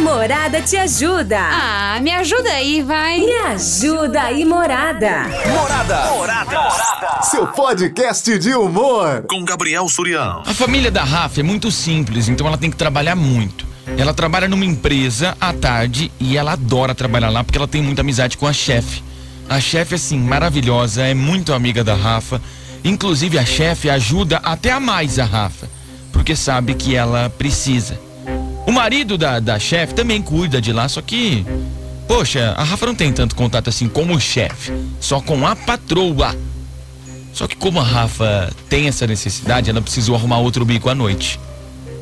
Morada te ajuda. Ah, me ajuda aí, vai. Me ajuda aí, Morada. Morada. Morada. Seu podcast de humor. Com Gabriel Surião. A família da Rafa é muito simples, então ela tem que trabalhar muito. Ela trabalha numa empresa à tarde e ela adora trabalhar lá porque ela tem muita amizade com a chefe. A chefe, assim, maravilhosa, é muito amiga da Rafa. Inclusive, a chefe ajuda até a mais a Rafa, porque sabe que ela precisa. O marido da, da chefe também cuida de lá, só que. Poxa, a Rafa não tem tanto contato assim com o chefe, só com a patroa. Só que como a Rafa tem essa necessidade, ela precisou arrumar outro bico à noite.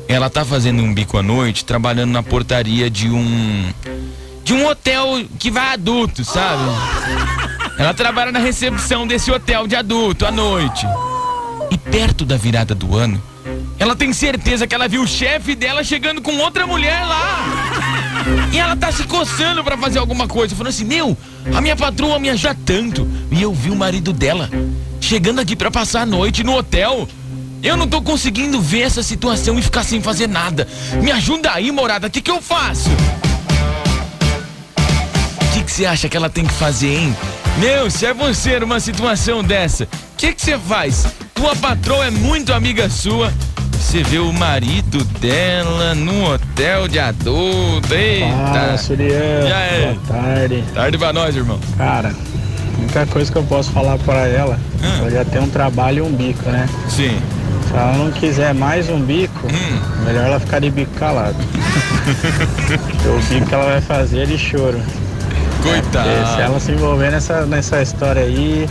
Ela tá fazendo um bico à noite, trabalhando na portaria de um de um hotel que vai adulto, sabe? Ela trabalha na recepção desse hotel de adulto à noite. E perto da virada do ano, ela tem certeza que ela viu o chefe dela chegando com outra mulher lá. E ela tá se coçando para fazer alguma coisa, falando assim: "Meu, a minha patroa me ajuda tanto". E eu vi o marido dela chegando aqui para passar a noite no hotel. Eu não tô conseguindo ver essa situação e ficar sem fazer nada. Me ajuda aí, morada, o que que eu faço? O que que você acha que ela tem que fazer, hein? Meu, se é você numa situação dessa, o que que você faz? Tua patroa é muito amiga sua. Você vê o marido dela no hotel de adulto. Eita! Fala, Surian. E aí? Boa tarde. Tarde pra nós, irmão. Cara, a única coisa que eu posso falar pra ela, Ah. ela já tem um trabalho e um bico, né? Sim. Se ela não quiser mais um bico, Hum. melhor ela ficar de bico calado. Porque o bico que ela vai fazer é de choro. Porque se Coitado. ela se envolver nessa, nessa história aí,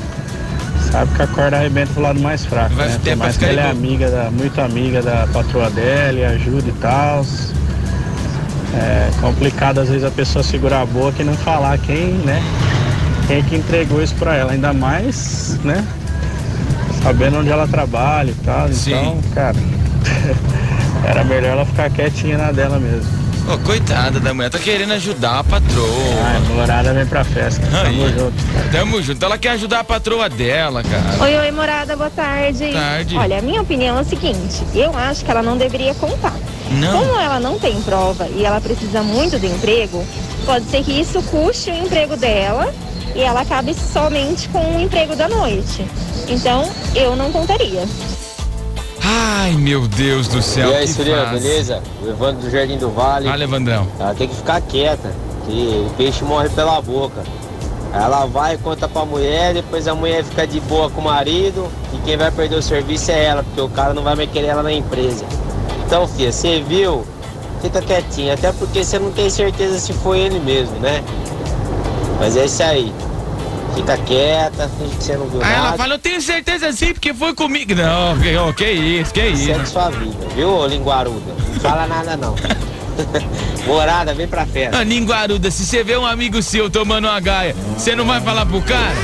sabe que a corda arrebenta pro lado mais fraco, Vai né? Por pra mais que ela é amiga da, muito amiga da patroa dela e ajuda e tal. É complicado às vezes a pessoa segurar a boca e não falar quem, né? Quem que entregou isso pra ela, ainda mais, né? Sabendo onde ela trabalha e tal. Sim. Então, cara, era melhor ela ficar quietinha na dela mesmo. Ô, coitada da mulher, tá querendo ajudar a patroa. Ai, morada vem pra festa. Tamo Aí. junto. Tamo junto. Ela quer ajudar a patroa dela, cara. Oi, oi, morada, boa tarde. Tarde. Olha, a minha opinião é o seguinte: eu acho que ela não deveria contar. Não. Como ela não tem prova e ela precisa muito do emprego, pode ser que isso custe o emprego dela e ela acabe somente com o emprego da noite. Então, eu não contaria. Ai, meu Deus do céu. E aí, Surya, beleza? O Evandro do Jardim do Vale. Ah, Levandrão. Ela tem que ficar quieta, que o peixe morre pela boca. Ela vai conta pra mulher, depois a mulher fica de boa com o marido e quem vai perder o serviço é ela, porque o cara não vai mais querer ela na empresa. Então, filha, você viu? Fica quietinha, até porque você não tem certeza se foi ele mesmo, né? Mas é isso aí. Fica quieta, finge que você não viu Aí ela nada. fala, eu tenho certeza sim, porque foi comigo. Não, que, oh, que isso, que isso. Segue sua vida, viu, ô linguaruda? Não fala nada não. Morada, vem pra festa. Ah, Ninguaruda, se você vê um amigo seu tomando uma gaia, você não vai falar pro cara?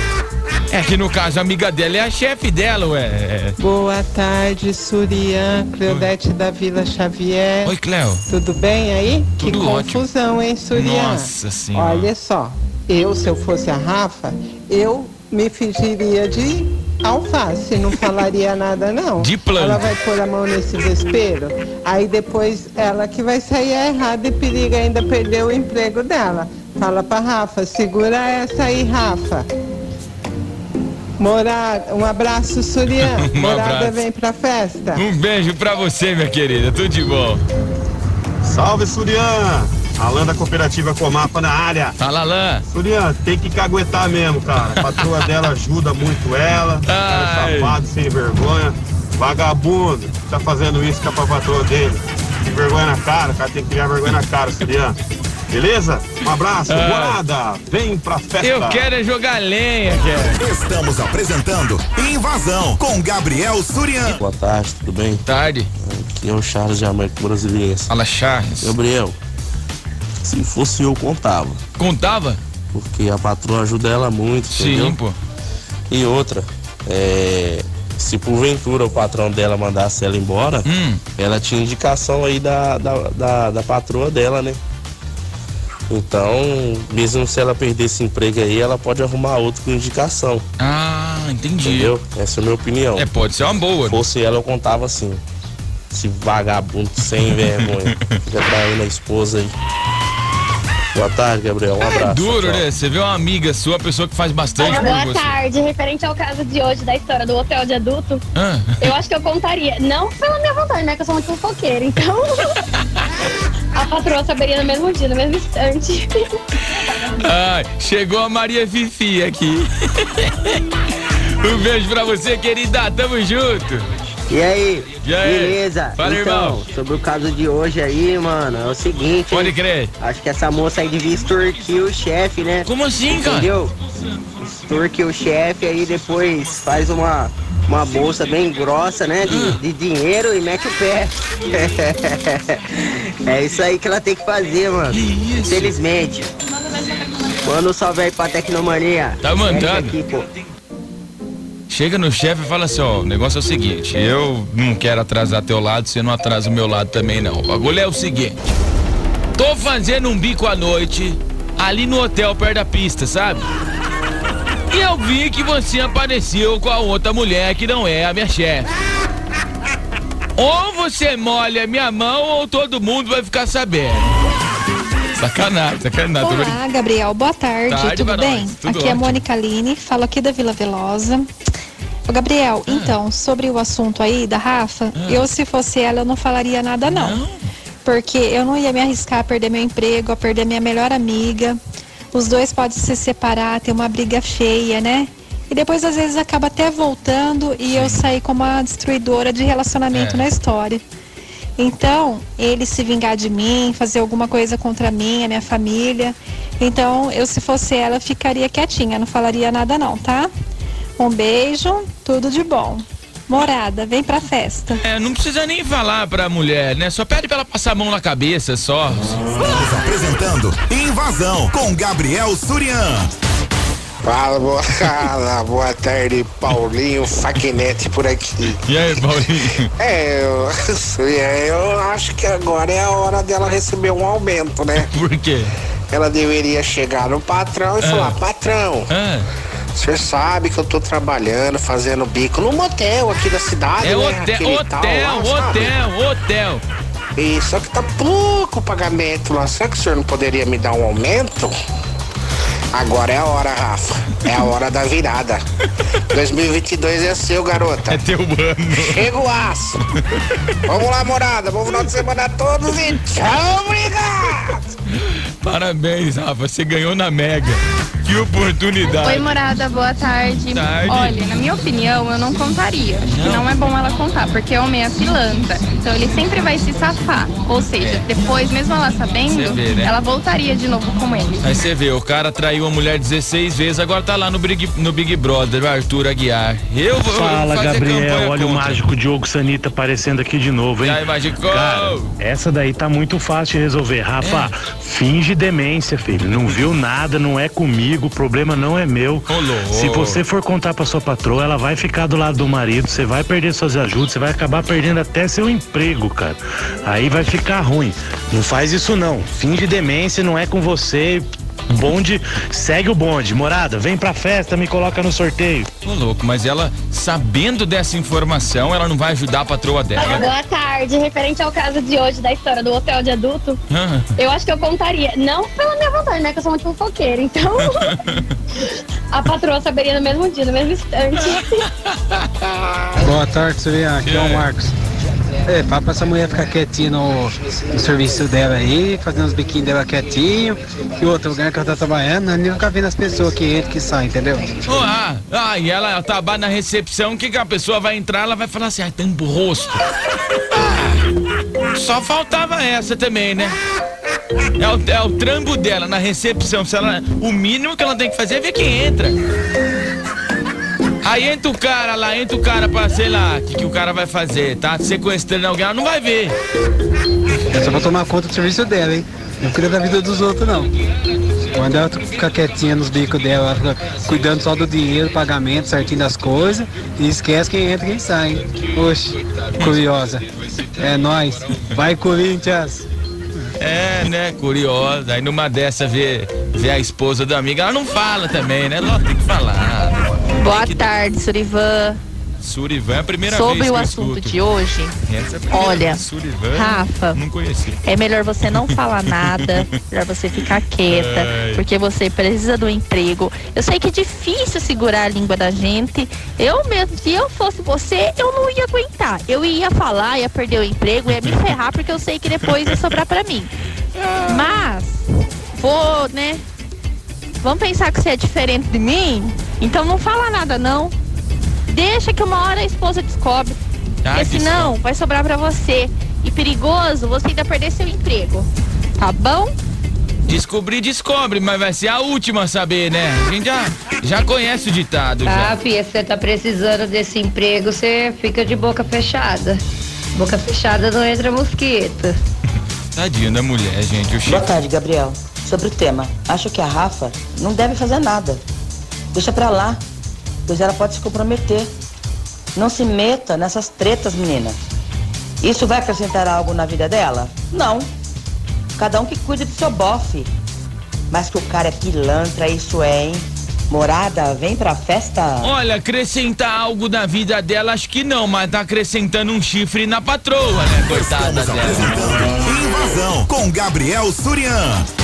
É que no caso a amiga dela é a chefe dela, ué. Boa tarde, Surian, Cleodete da Vila Xavier. Oi, Cleo. Tudo bem aí? Tudo que ótimo. confusão, hein, Surian? Nossa senhora. Olha só, eu, se eu fosse a Rafa, eu me fingiria de alface, não falaria nada, não. De planta. Ela vai pôr a mão nesse desespero, aí depois ela que vai sair errada e periga ainda perder o emprego dela. Fala pra Rafa, segura essa aí, Rafa. Morada, um abraço, Surian. Um Morada abraço. vem pra festa. Um beijo pra você, minha querida. Tudo de bom. Salve, Surian! Alan da Cooperativa Comapa na área. Fala, Alain. Surian, tem que caguetar mesmo, cara. A patroa dela ajuda muito ela. Cara Ai. safado, sem vergonha. Vagabundo, tá fazendo isso com a patroa dele. Tem vergonha na cara, o cara tem que criar vergonha na cara, Surian. Beleza? Um abraço, Ai. morada! Vem pra festa! Eu quero é jogar lenha, cara. Estamos apresentando Invasão com Gabriel Surian. Boa tarde, tudo bem? Tarde. Aqui é o Charles de América Brasiliense. Fala, Charles. Gabriel, se fosse eu, contava. Contava? Porque a patroa ajuda ela muito, entendeu? Sim, pô. E outra, é, se porventura o patrão dela mandasse ela embora, Hum. ela tinha indicação aí da, da, da, da patroa dela, né? Então, mesmo se ela perder esse emprego aí, ela pode arrumar outro com indicação, Ah, entendi. entendeu? Essa é a minha opinião. É, pode ser uma boa. Se fosse ela, eu contava assim. Esse vagabundo sem vergonha. Fica traindo a esposa aí. Boa tarde, Gabriel. Um abraço. É duro, tchau. né? Você vê uma amiga sua, pessoa que faz bastante por Boa você. tarde. Referente ao caso de hoje da história do hotel de adulto, Ah. eu acho que eu contaria. Não pela minha vontade, né? Que eu sou muito fofoqueira. Então, a patroa saberia no mesmo dia, no mesmo instante. Ai, chegou a Maria Fifi aqui. um beijo pra você, querida. Tamo junto. E aí? E aí? Beleza? Fala, então, irmão. sobre o caso de hoje aí, mano, é o seguinte. Pode crer. Acho que essa moça aí devia extorquir o chefe, né? Como assim, cara? Entendeu? Extorquir o chefe aí depois faz uma, uma bolsa bem grossa, né? De, Ah. de dinheiro e mete o pé. é isso aí que ela tem que fazer, mano. Infelizmente. Manda um salve aí pra Tecnomania. Tá mandando. Aqui, pô. Chega no chefe e fala assim, ó, o negócio é o seguinte, eu não quero atrasar teu lado, você não atrasa o meu lado também não. O bagulho é o seguinte, tô fazendo um bico à noite, ali no hotel perto da pista, sabe? E eu vi que você apareceu com a outra mulher que não é a minha chefe. Ou você molha minha mão ou todo mundo vai ficar sabendo. Sacanagem, sacanagem. Olá, Gabriel, boa tarde, Tarde tudo bem? nós, tudo aqui é a ótimo. Mônica Aline, falo aqui da Vila Velosa. Gabriel, Ah. então, sobre o assunto aí da Rafa, eu se fosse ela, eu não falaria nada não. Porque eu não ia me arriscar a perder meu emprego, a perder minha melhor amiga. Os dois podem se separar, ter uma briga feia, né? E depois, às vezes, acaba até voltando e eu sair como a destruidora de relacionamento É. na história. Então, ele se vingar de mim, fazer alguma coisa contra mim, a minha família. Então, eu se fosse ela, ficaria quietinha, não falaria nada não, tá? Um beijo, tudo de bom. Morada, vem pra festa. É, não precisa nem falar pra mulher, né? Só pede pra ela passar a mão na cabeça, só. Estamos apresentando Invasão com Gabriel Surian. Fala, boa, boa tarde, Paulinho Faquinete por aqui. E aí, Paulinho? É, eu, eu acho que agora é a hora dela receber um aumento, né? Por quê? Ela deveria chegar no patrão e Ah. falar, patrão, Ah. Você sabe que eu tô trabalhando, fazendo bico num motel aqui da cidade, É né? hotel, Aquele tal hotel, lá, sabe? hotel, hotel. E só que tá pouco o pagamento lá. Será que o senhor não poderia me dar um aumento? Agora é a hora, Rafa. É a hora da virada. 2022 é seu, garota. É teu ano. Chega o aço. Vamos lá, morada. Bom final de semana a todos e tchau, obrigado. Parabéns, Rafa. Você ganhou na Mega. Que oportunidade. Oi, morada, boa tarde. Tarde. Olha, na minha opinião, eu não contaria. Acho que não é bom ela contar, porque homem é pilantra. Então ele sempre vai se safar. Ou seja, É. depois, mesmo ela sabendo, vê, né? ela voltaria de novo com ele. Aí você vê, o cara traiu uma mulher 16 vezes, agora tá lá no Big, no Big Brother, o Arthur Aguiar. Eu vou Fala, fazer Gabriel. Olha o contra. mágico Diogo Sanita aparecendo aqui de novo, hein? Aí, Mágico? Cara, essa daí tá muito fácil de resolver. Rafa, É. finge demência, filho. Não viu nada, não é comigo, o problema não é meu. Se você for contar pra sua patroa, ela vai ficar do lado do marido, você vai perder suas ajudas, você vai acabar perdendo até seu emprego, cara. Aí vai ficar ruim. Não faz isso não. Finge demência, não é com você. Bonde, segue o bonde. Morada, vem pra festa, me coloca no sorteio. Ô, louco, mas ela, sabendo dessa informação, ela não vai ajudar a patroa dela. Boa tarde. Referente ao caso de hoje da história do hotel de adulto, Ah. eu acho que eu contaria. Não pela minha vontade, né? Que eu sou muito fofoqueira. Então, a patroa saberia no mesmo dia, no mesmo instante. Boa tarde, Surian. Aqui é o Marcos. É, pra essa mulher ficar quietinha no, no serviço dela aí, fazendo os biquinhos dela quietinho. E outro lugar que ela tá trabalhando, eu nunca vendo as pessoas que entram que saem, entendeu? Ô, ah, ah, e ela trabalha na recepção, que, que a pessoa vai entrar? Ela vai falar assim, ai, tampa o rosto. Ah, só faltava essa também, né? É o, é o trampo dela na recepção. Se ela, o mínimo que ela tem que fazer é ver quem entra. Aí entra o cara lá, entra o cara pra, sei lá, o que, que o cara vai fazer, tá? Sequestrando alguém, ela não vai ver. É só pra tomar conta do serviço dela, hein? Não cuida da vida dos outros, não. Quando ela fica quietinha nos bicos dela, ela fica cuidando só do dinheiro, pagamento, certinho das coisas, e esquece quem entra e quem sai, hein? Oxe, curiosa. É nóis. Vai, Corinthians! É, né? Curiosa. Aí numa dessa vê, vê a esposa do amigo, ela não fala também, né? Ela tem que falar. Boa tarde, Surivan. Surivan é a primeira Sobre vez que o eu assunto escuto. de hoje, é olha. Surivan, Rafa, é melhor você não falar nada, melhor você ficar quieta, Ai. porque você precisa do emprego. Eu sei que é difícil segurar a língua da gente. Eu mesmo, se eu fosse você, eu não ia aguentar. Eu ia falar, ia perder o emprego, ia me ferrar, porque eu sei que depois ia sobrar pra mim. Mas, vou, né? Vamos pensar que você é diferente de mim? Então não fala nada, não. Deixa que uma hora a esposa descobre. Ah, porque senão vai sobrar pra você. E perigoso você ainda perder seu emprego. Tá bom? Descobrir, descobre, mas vai ser a última a saber, né? A gente já, já conhece o ditado. Ah, Já. filha, se você tá precisando desse emprego, você fica de boca fechada. Boca fechada não entra mosquito. Tadinho da mulher, gente. O Boa tarde, Gabriel. Sobre o tema, acho que a Rafa não deve fazer nada. Deixa pra lá, pois ela pode se comprometer. Não se meta nessas tretas, menina. Isso vai acrescentar algo na vida dela? Não. Cada um que cuide do seu bofe. Mas que o cara é pilantra, isso é, hein? Morada, vem pra festa. Olha, acrescentar algo na vida dela, acho que não, mas tá acrescentando um chifre na patroa, né? Coitada dela. Invasão com Gabriel Surian.